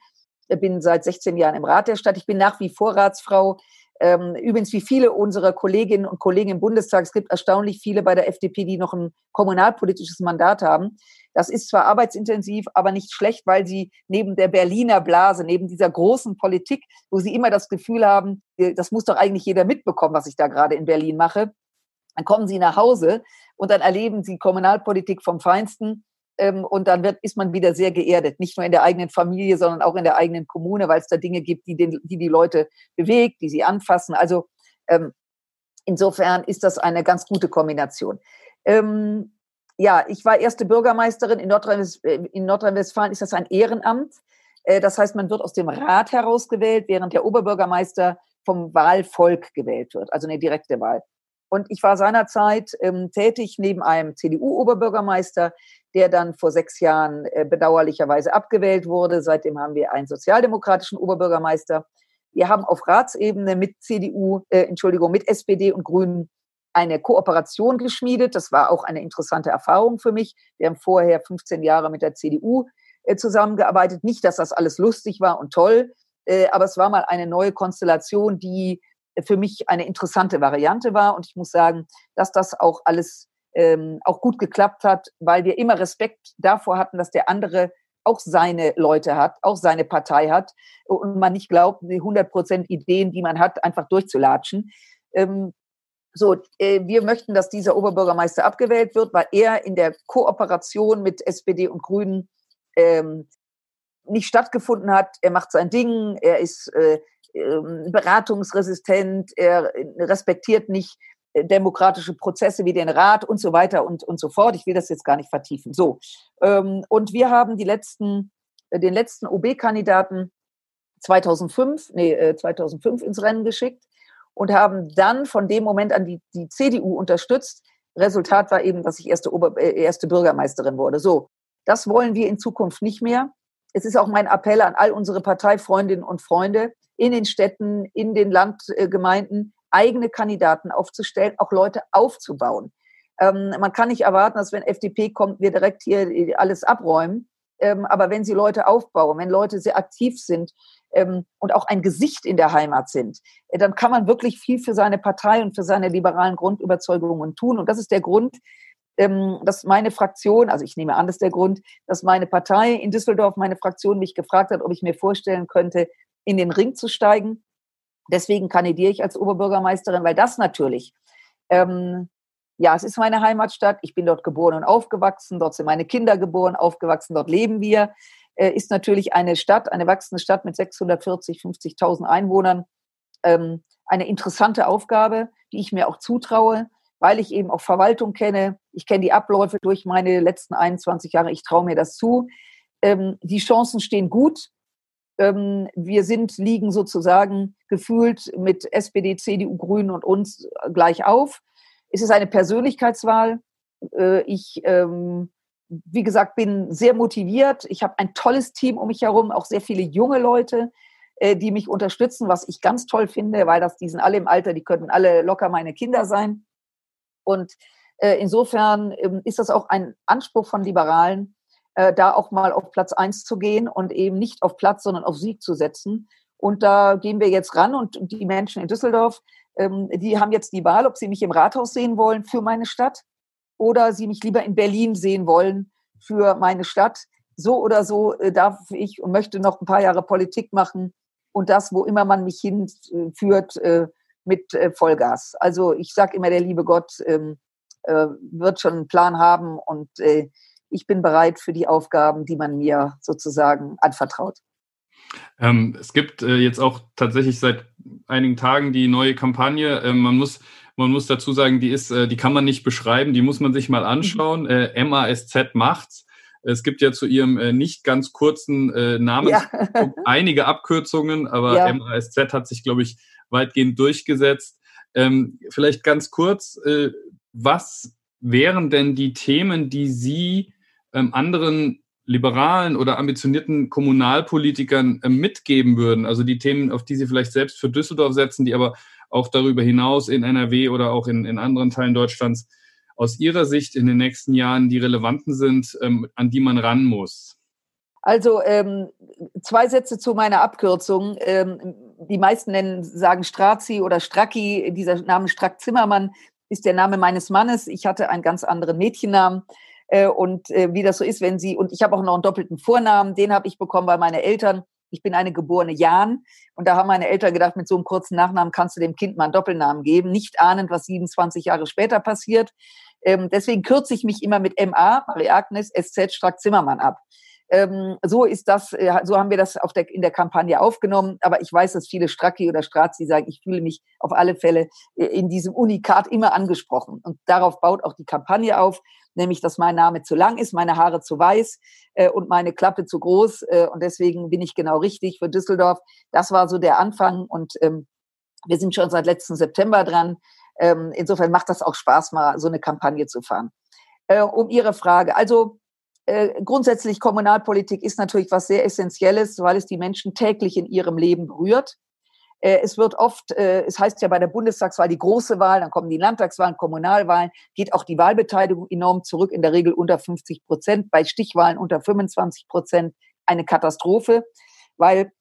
Speaker 1: bin seit 16 Jahren im Rat der Stadt. Ich bin nach wie vor Ratsfrau. Ähm, übrigens, wie viele unserer Kolleginnen und Kollegen im Bundestag, es gibt erstaunlich viele bei der FDP, die noch ein kommunalpolitisches Mandat haben. Das ist zwar arbeitsintensiv, aber nicht schlecht, weil sie neben der Berliner Blase, neben dieser großen Politik, wo sie immer das Gefühl haben, äh, das muss doch eigentlich jeder mitbekommen, was ich da gerade in Berlin mache, dann kommen sie nach Hause und dann erleben sie Kommunalpolitik vom Feinsten ähm, und dann wird, ist man wieder sehr geerdet, nicht nur in der eigenen Familie, sondern auch in der eigenen Kommune, weil es da Dinge gibt, die, den, die die Leute bewegt, die sie anfassen. Also ähm, insofern ist das eine ganz gute Kombination. Ähm, ja, ich war erste Bürgermeisterin in Nordrhein-Westfalen. In Nordrhein-Westfalen ist das ein Ehrenamt. Äh, das heißt, man wird aus dem Rat herausgewählt, während der Oberbürgermeister vom Wahlvolk gewählt wird, also eine direkte Wahl. Und ich war seinerzeit ähm, tätig neben einem CDU-Oberbürgermeister, der dann vor sechs Jahren äh, bedauerlicherweise abgewählt wurde. Seitdem haben wir einen sozialdemokratischen Oberbürgermeister. Wir haben auf Ratsebene mit CDU, äh, Entschuldigung, mit SPD und Grünen eine Kooperation geschmiedet. Das war auch eine interessante Erfahrung für mich. Wir haben vorher 15 Jahre mit der CDU äh, zusammengearbeitet. Nicht, dass das alles lustig war und toll, äh, aber es war mal eine neue Konstellation, die für mich eine interessante Variante war. Und ich muss sagen, dass das auch alles ähm, auch gut geklappt hat, weil wir immer Respekt davor hatten, dass der andere auch seine Leute hat, auch seine Partei hat und man nicht glaubt, die 100 Prozent Ideen, die man hat, einfach durchzulatschen. Ähm, so, äh, wir möchten, dass dieser Oberbürgermeister abgewählt wird, weil er in der Kooperation mit SPD und Grünen ähm, nicht stattgefunden hat. Er macht sein Ding, er ist äh, ähm, beratungsresistent, er respektiert nicht äh, demokratische Prozesse wie den Rat und so weiter und, und so fort. Ich will das jetzt gar nicht vertiefen. So. Ähm, und wir haben die letzten, äh, den letzten OB-Kandidaten 2005, nee, 2005 äh, ins Rennen geschickt und haben dann von dem Moment an die, die CDU unterstützt. Resultat war eben, dass ich erste, Ober, erste Bürgermeisterin wurde. So. Das wollen wir in Zukunft nicht mehr. Es ist auch mein Appell an all unsere Parteifreundinnen und Freunde in den Städten, in den Landgemeinden, eigene Kandidaten aufzustellen, auch Leute aufzubauen. Ähm, man kann nicht erwarten, dass wenn FDP kommt, wir direkt hier alles abräumen. Ähm, aber wenn sie Leute aufbauen, wenn Leute sehr aktiv sind ähm, und auch ein Gesicht in der Heimat sind, äh, dann kann man wirklich viel für seine Partei und für seine liberalen Grundüberzeugungen tun. Und das ist der Grund, dass meine Fraktion, also ich nehme an, das ist der Grund, dass meine Partei in Düsseldorf, meine Fraktion mich gefragt hat, ob ich mir vorstellen könnte, in den Ring zu steigen. Deswegen kandidiere ich als Oberbürgermeisterin, weil das natürlich, ähm, ja, es ist meine Heimatstadt. Ich bin dort geboren und aufgewachsen. Dort sind meine Kinder geboren, aufgewachsen. Dort leben wir. Äh, ist natürlich eine Stadt, eine wachsende Stadt mit 640, 50.000 Einwohnern. Ähm, eine interessante Aufgabe, die ich mir auch zutraue, weil ich eben auch Verwaltung kenne. Ich kenne die Abläufe durch meine letzten 21 Jahre. Ich traue mir das zu. Ähm, die Chancen stehen gut. Ähm, wir sind, liegen sozusagen gefühlt mit SPD, CDU, Grünen und uns gleich auf. Es ist eine Persönlichkeitswahl. Äh, ich, ähm, wie gesagt, bin sehr motiviert. Ich habe ein tolles Team um mich herum, auch sehr viele junge Leute, äh, die mich unterstützen, was ich ganz toll finde, weil das, die sind alle im Alter, die könnten alle locker meine Kinder sein. Und äh, insofern ähm, ist das auch ein Anspruch von Liberalen, äh, da auch mal auf Platz eins zu gehen und eben nicht auf Platz, sondern auf Sieg zu setzen. Und da gehen wir jetzt ran und die Menschen in Düsseldorf, ähm, die haben jetzt die Wahl, ob sie mich im Rathaus sehen wollen für meine Stadt oder sie mich lieber in Berlin sehen wollen für meine Stadt. So oder so äh, darf ich und möchte noch ein paar Jahre Politik machen und das, wo immer man mich hinführt, äh, mit äh, Vollgas. Also ich sage immer, der liebe Gott ähm, äh, wird schon einen Plan haben und äh, ich bin bereit für die Aufgaben, die man mir sozusagen anvertraut.
Speaker 3: Ähm, es gibt äh, jetzt auch tatsächlich seit einigen Tagen die neue Kampagne. Ähm, man muss man muss dazu sagen, die ist, äh, die kann man nicht beschreiben, die muss man sich mal anschauen. Mhm. Äh, MASZ macht's. Es gibt ja zu ihrem äh, nicht ganz kurzen äh, Namen ja. einige Abkürzungen, aber ja. MASZ hat sich, glaube ich, weitgehend durchgesetzt. Ähm, vielleicht ganz kurz, äh, was wären denn die Themen, die Sie ähm, anderen liberalen oder ambitionierten Kommunalpolitikern äh, mitgeben würden? Also die Themen, auf die Sie vielleicht selbst für Düsseldorf setzen, die aber auch darüber hinaus in NRW oder auch in, in anderen Teilen Deutschlands aus Ihrer Sicht in den nächsten Jahren die relevanten sind, ähm, an die man ran muss?
Speaker 1: Also ähm, zwei Sätze zu meiner Abkürzung. Ähm, die meisten nennen, sagen Strazi oder Stracki. Dieser Name Strack Zimmermann ist der Name meines Mannes. Ich hatte einen ganz anderen Mädchennamen. Äh, und äh, wie das so ist, wenn sie, und ich habe auch noch einen doppelten Vornamen, den habe ich bekommen, weil meine Eltern, ich bin eine geborene Jan, und da haben meine Eltern gedacht, mit so einem kurzen Nachnamen kannst du dem Kind mal einen Doppelnamen geben, nicht ahnend, was 27 Jahre später passiert. Ähm, deswegen kürze ich mich immer mit MA, Marie Agnes, SZ Strack Zimmermann ab. Ähm, so ist das, äh, so haben wir das auf der, in der Kampagne aufgenommen. Aber ich weiß, dass viele Stracki oder Strazi sagen, ich fühle mich auf alle Fälle äh, in diesem Unikat immer angesprochen. Und darauf baut auch die Kampagne auf. Nämlich dass mein Name zu lang ist, meine Haare zu weiß äh, und meine Klappe zu groß. Äh, und deswegen bin ich genau richtig für Düsseldorf. Das war so der Anfang und ähm, wir sind schon seit letzten September dran. Ähm, insofern macht das auch Spaß, mal so eine Kampagne zu fahren. Äh, um Ihre Frage. Also äh, grundsätzlich Kommunalpolitik ist natürlich was sehr Essentielles, weil es die Menschen täglich in ihrem Leben berührt. Äh, es wird oft, äh, es heißt ja bei der Bundestagswahl die große Wahl, dann kommen die Landtagswahlen, Kommunalwahlen, geht auch die Wahlbeteiligung enorm zurück, in der Regel unter 50 Prozent, bei Stichwahlen unter 25 Prozent, eine Katastrophe, weil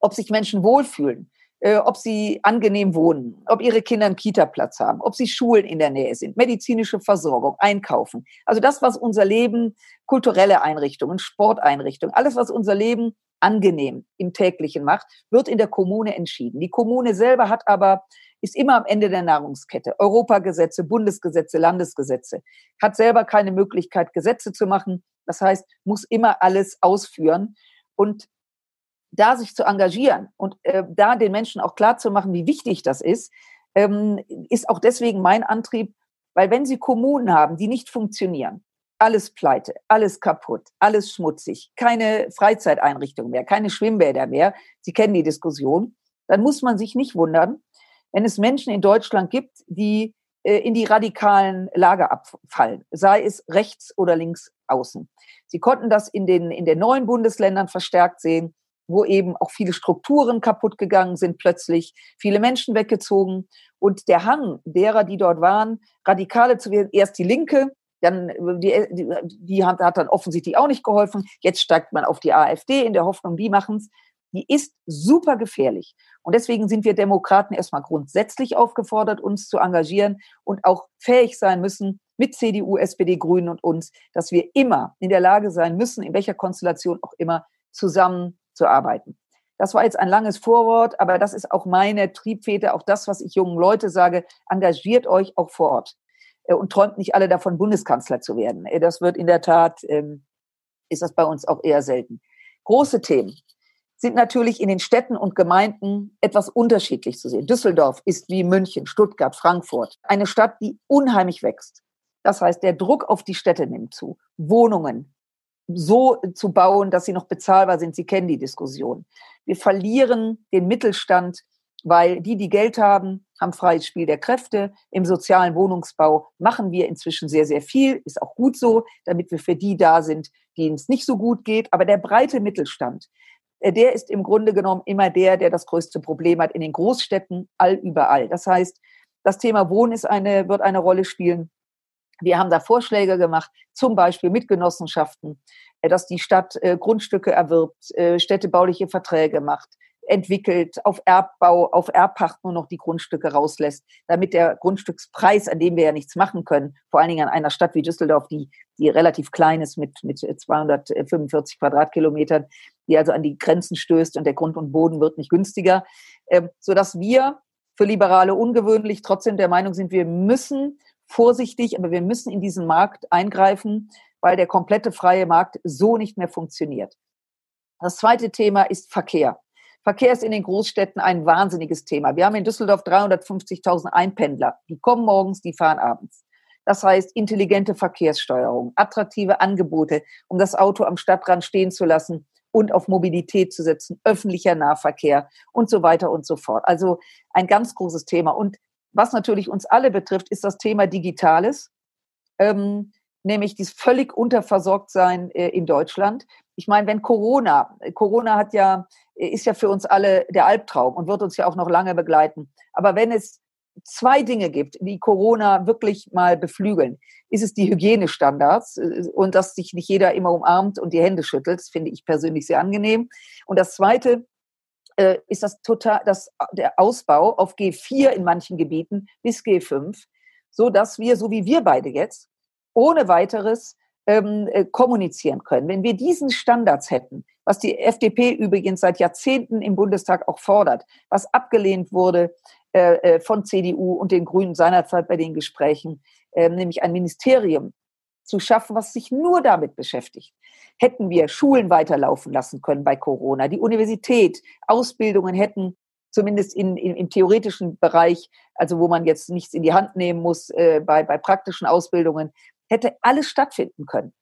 Speaker 1: ob sich Menschen wohlfühlen, äh, ob sie angenehm wohnen, ob ihre Kinder einen Kita-Platz haben, ob sie Schulen in der Nähe sind, medizinische Versorgung, Einkaufen. Also das, was unser Leben, kulturelle Einrichtungen, Sporteinrichtungen, alles, was unser Leben angenehm im täglichen macht, wird in der Kommune entschieden. Die Kommune selber hat aber ist immer am Ende der Nahrungskette. Europagesetze, Bundesgesetze, Landesgesetze. Hat selber keine Möglichkeit, Gesetze zu machen. Das heißt, muss immer alles ausführen. Und da sich zu engagieren und äh, da den Menschen auch klar zu machen, wie wichtig das ist, ähm, ist auch deswegen mein Antrieb, weil wenn sie Kommunen haben, die nicht funktionieren, alles pleite, alles kaputt, alles schmutzig, keine Freizeiteinrichtungen mehr, keine Schwimmbäder mehr, Sie kennen die Diskussion, dann muss man sich nicht wundern, wenn es Menschen in Deutschland gibt, die äh, in die radikalen Lager abfallen, sei es rechts oder links außen. Sie konnten das in den, in den neuen Bundesländern verstärkt sehen wo eben auch viele Strukturen kaputt gegangen sind plötzlich, viele Menschen weggezogen. Und der Hang derer, die dort waren, Radikale zu werden, erst die Linke, dann die, die, die hat, hat dann offensichtlich auch nicht geholfen. Jetzt steigt man auf die AfD in der Hoffnung, die machen es. Die ist super gefährlich. Und deswegen sind wir Demokraten erstmal grundsätzlich aufgefordert, uns zu engagieren und auch fähig sein müssen, mit CDU, SPD, Grünen und uns, dass wir immer in der Lage sein müssen, in welcher Konstellation auch immer, zusammen zu arbeiten. Das war jetzt ein langes Vorwort, aber das ist auch meine Triebfeder, auch das, was ich jungen Leute sage, engagiert euch auch vor Ort äh, und träumt nicht alle davon, Bundeskanzler zu werden. Äh, das wird in der Tat, ähm, ist das bei uns auch eher selten. Große Themen sind natürlich in den Städten und Gemeinden etwas unterschiedlich zu sehen. Düsseldorf ist wie München, Stuttgart, Frankfurt eine Stadt, die unheimlich wächst. Das heißt, der Druck auf die Städte nimmt zu. Wohnungen, so zu bauen, dass sie noch bezahlbar sind. Sie kennen die Diskussion. Wir verlieren den Mittelstand, weil die, die Geld haben, haben freies Spiel der Kräfte. Im sozialen Wohnungsbau machen wir inzwischen sehr, sehr viel. Ist auch gut so, damit wir für die da sind, denen es nicht so gut geht. Aber der breite Mittelstand, äh, der ist im Grunde genommen immer der, der das größte Problem hat in den Großstädten, all überall. Das heißt, das Thema Wohnen ist eine, wird eine Rolle spielen. Wir haben da Vorschläge gemacht, zum Beispiel mit Genossenschaften, äh, dass die Stadt äh, Grundstücke erwirbt, städtebauliche Verträge macht, entwickelt, auf Erbbau, auf Erbpacht nur noch die Grundstücke rauslässt, damit der Grundstückspreis, an dem wir ja nichts machen können, vor allen Dingen an einer Stadt wie Düsseldorf, die, die relativ klein ist mit, mit 245 Quadratkilometern, die also an die Grenzen stößt und der Grund und Boden wird nicht günstiger, ähm, sodass wir für Liberale ungewöhnlich trotzdem der Meinung sind, wir müssen vorsichtig, aber wir müssen in diesen Markt eingreifen, weil der komplette freie Markt so nicht mehr funktioniert. Das zweite Thema ist Verkehr. Verkehr ist in den Großstädten ein wahnsinniges Thema. Wir haben in Düsseldorf 350.000 Einpendler. Die kommen morgens, die fahren abends. Das heißt, intelligente Verkehrssteuerung, attraktive Angebote, um das Auto am Stadtrand stehen zu lassen und auf Mobilität zu setzen, öffentlicher Nahverkehr und so weiter und so fort. Also ein ganz großes Thema. Und was natürlich uns alle betrifft, ist das Thema Digitales, ähm, nämlich dieses völlig unterversorgt sein äh, in Deutschland. Ich meine, wenn Corona, Corona hat ja, ist ja für uns alle der Albtraum und wird uns ja auch noch lange begleiten. Aber wenn es zwei Dinge gibt, die Corona wirklich mal beflügeln, ist es die Hygienestandards äh, und dass sich nicht jeder immer umarmt und die Hände schüttelt. Das finde ich persönlich sehr angenehm. Und das Zweite äh, ist das total, das, der Ausbau auf G4 in manchen Gebieten bis G5, so dass wir, so wie wir beide jetzt, ohne weiteres ähm, äh, kommunizieren können. Wenn wir diesen Standards hätten, was die FDP übrigens seit Jahrzehnten im Bundestag auch fordert, was abgelehnt wurde äh, äh von CDU und den Grünen seinerzeit bei den Gesprächen, äh, nämlich ein Ministerium zu schaffen, was sich nur damit beschäftigt. Hätten wir Schulen weiterlaufen lassen können bei Corona, die Universität, Ausbildungen hätten zumindest in, in, im theoretischen Bereich, also wo man jetzt nichts in die Hand nehmen muss, äh, bei, bei praktischen Ausbildungen, hätte alles stattfinden können.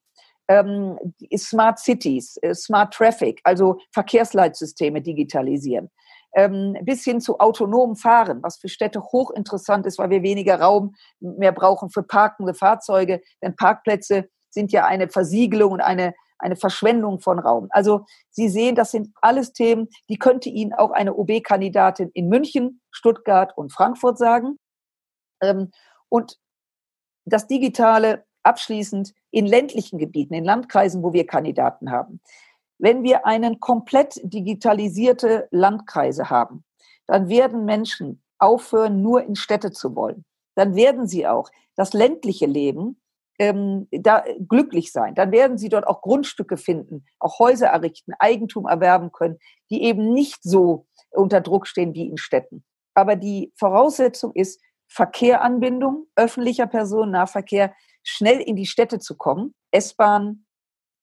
Speaker 1: Ähm, Smart Cities, äh, Smart Traffic, also Verkehrsleitsysteme digitalisieren. Ähm, bis hin zu autonomem Fahren, was für Städte hochinteressant ist, weil wir weniger Raum mehr brauchen für parkende Fahrzeuge. Denn Parkplätze sind ja eine Versiegelung und eine, eine Verschwendung von Raum. Also Sie sehen, das sind alles Themen, die könnte Ihnen auch eine OB-Kandidatin in München, Stuttgart und Frankfurt sagen. Ähm, und das Digitale abschließend in ländlichen Gebieten, in Landkreisen, wo wir Kandidaten haben. Wenn wir einen komplett digitalisierte Landkreise haben, dann werden Menschen aufhören, nur in Städte zu wollen. Dann werden sie auch das ländliche Leben ähm, da glücklich sein. Dann werden sie dort auch Grundstücke finden, auch Häuser errichten, Eigentum erwerben können, die eben nicht so unter Druck stehen wie in Städten. Aber die Voraussetzung ist Verkehranbindung, öffentlicher Personennahverkehr, schnell in die Städte zu kommen, S-Bahn,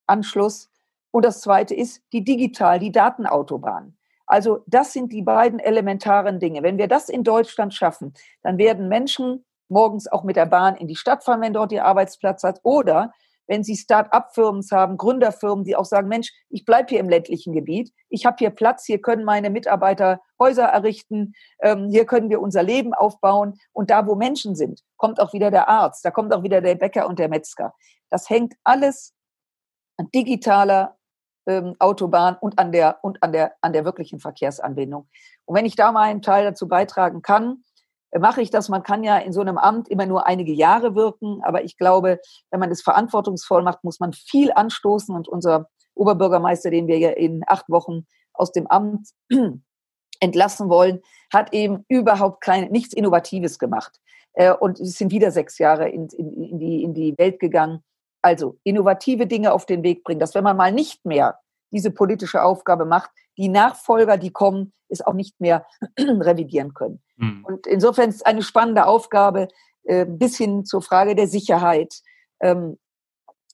Speaker 1: Anschluss. Und das zweite ist die digital, die Datenautobahn. Also das sind die beiden elementaren Dinge. Wenn wir das in Deutschland schaffen, dann werden Menschen morgens auch mit der Bahn in die Stadt fahren, wenn dort ihr Arbeitsplatz hat. Oder wenn Sie Start-up-Firmen haben, Gründerfirmen, die auch sagen, Mensch, ich bleibe hier im ländlichen Gebiet, ich habe hier Platz, hier können meine Mitarbeiter Häuser errichten, ähm, hier können wir unser Leben aufbauen. Und da, wo Menschen sind, kommt auch wieder der Arzt, da kommt auch wieder der Bäcker und der Metzger. Das hängt alles an digitaler ähm, Autobahn und an der und an der an der wirklichen Verkehrsanbindung. Und wenn ich da mal einen Teil dazu beitragen kann, mache ich das. Man kann ja in so einem Amt immer nur einige Jahre wirken, aber ich glaube, wenn man es verantwortungsvoll macht, muss man viel anstoßen und unser Oberbürgermeister, den wir ja in acht Wochen aus dem Amt entlassen wollen, hat eben überhaupt kein, nichts Innovatives gemacht. Äh, und es sind wieder sechs Jahre in, in, in, die, in die Welt gegangen. Also innovative Dinge auf den Weg bringen, dass wenn man mal nicht mehr diese politische Aufgabe macht, die Nachfolger, die kommen, es auch nicht mehr revidieren können. Mhm. Und insofern ist es eine spannende Aufgabe, äh, bis hin zur Frage der Sicherheit. Ähm,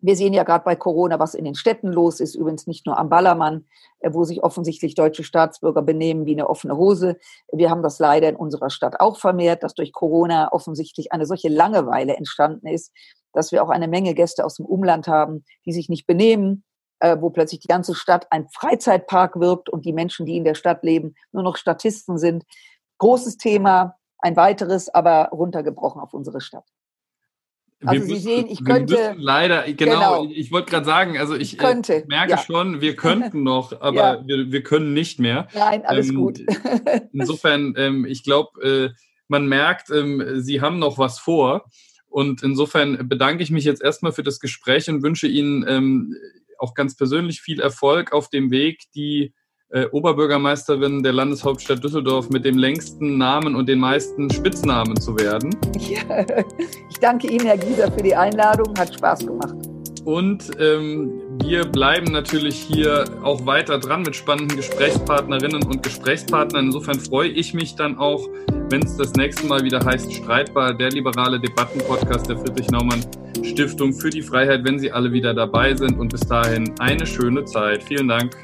Speaker 1: wir sehen ja gerade bei Corona, was in den Städten los ist, übrigens nicht nur am Ballermann, äh, wo sich offensichtlich deutsche Staatsbürger benehmen wie eine offene Hose. Wir haben das leider in unserer Stadt auch vermehrt, dass durch Corona offensichtlich eine solche Langeweile entstanden ist, dass wir auch eine Menge Gäste aus dem Umland haben, die sich nicht benehmen, äh, wo plötzlich die ganze Stadt ein Freizeitpark wirkt und die Menschen, die in der Stadt leben, nur noch Statisten sind. Großes Thema, ein weiteres, aber runtergebrochen auf unsere Stadt.
Speaker 3: Also wir Sie müssen, sehen, ich könnte leider genau, genau. ich wollte gerade sagen, also ich, ich könnte, äh, merke ja. schon, wir könnten noch, aber ja. wir, wir können nicht mehr.
Speaker 1: Nein, alles ähm, gut.
Speaker 3: insofern, ähm, ich glaube, äh, man merkt, ähm, Sie haben noch was vor. Und insofern bedanke ich mich jetzt erstmal für das Gespräch und wünsche Ihnen ähm, auch ganz persönlich viel Erfolg auf dem Weg, die äh, Oberbürgermeisterin der Landeshauptstadt Düsseldorf mit dem längsten Namen und den meisten Spitznamen zu werden.
Speaker 1: Ja, ich danke Ihnen, Herr Gieser, für die Einladung. Hat Spaß gemacht.
Speaker 3: Und ähm, wir bleiben natürlich hier auch weiter dran mit spannenden Gesprächspartnerinnen und Gesprächspartnern. Insofern freue ich mich dann auch, wenn es das nächste Mal wieder heißt Streitbar, der liberale Debattenpodcast der Friedrich Naumann Stiftung für die Freiheit, wenn Sie alle wieder dabei sind. Und bis dahin eine schöne Zeit. Vielen Dank.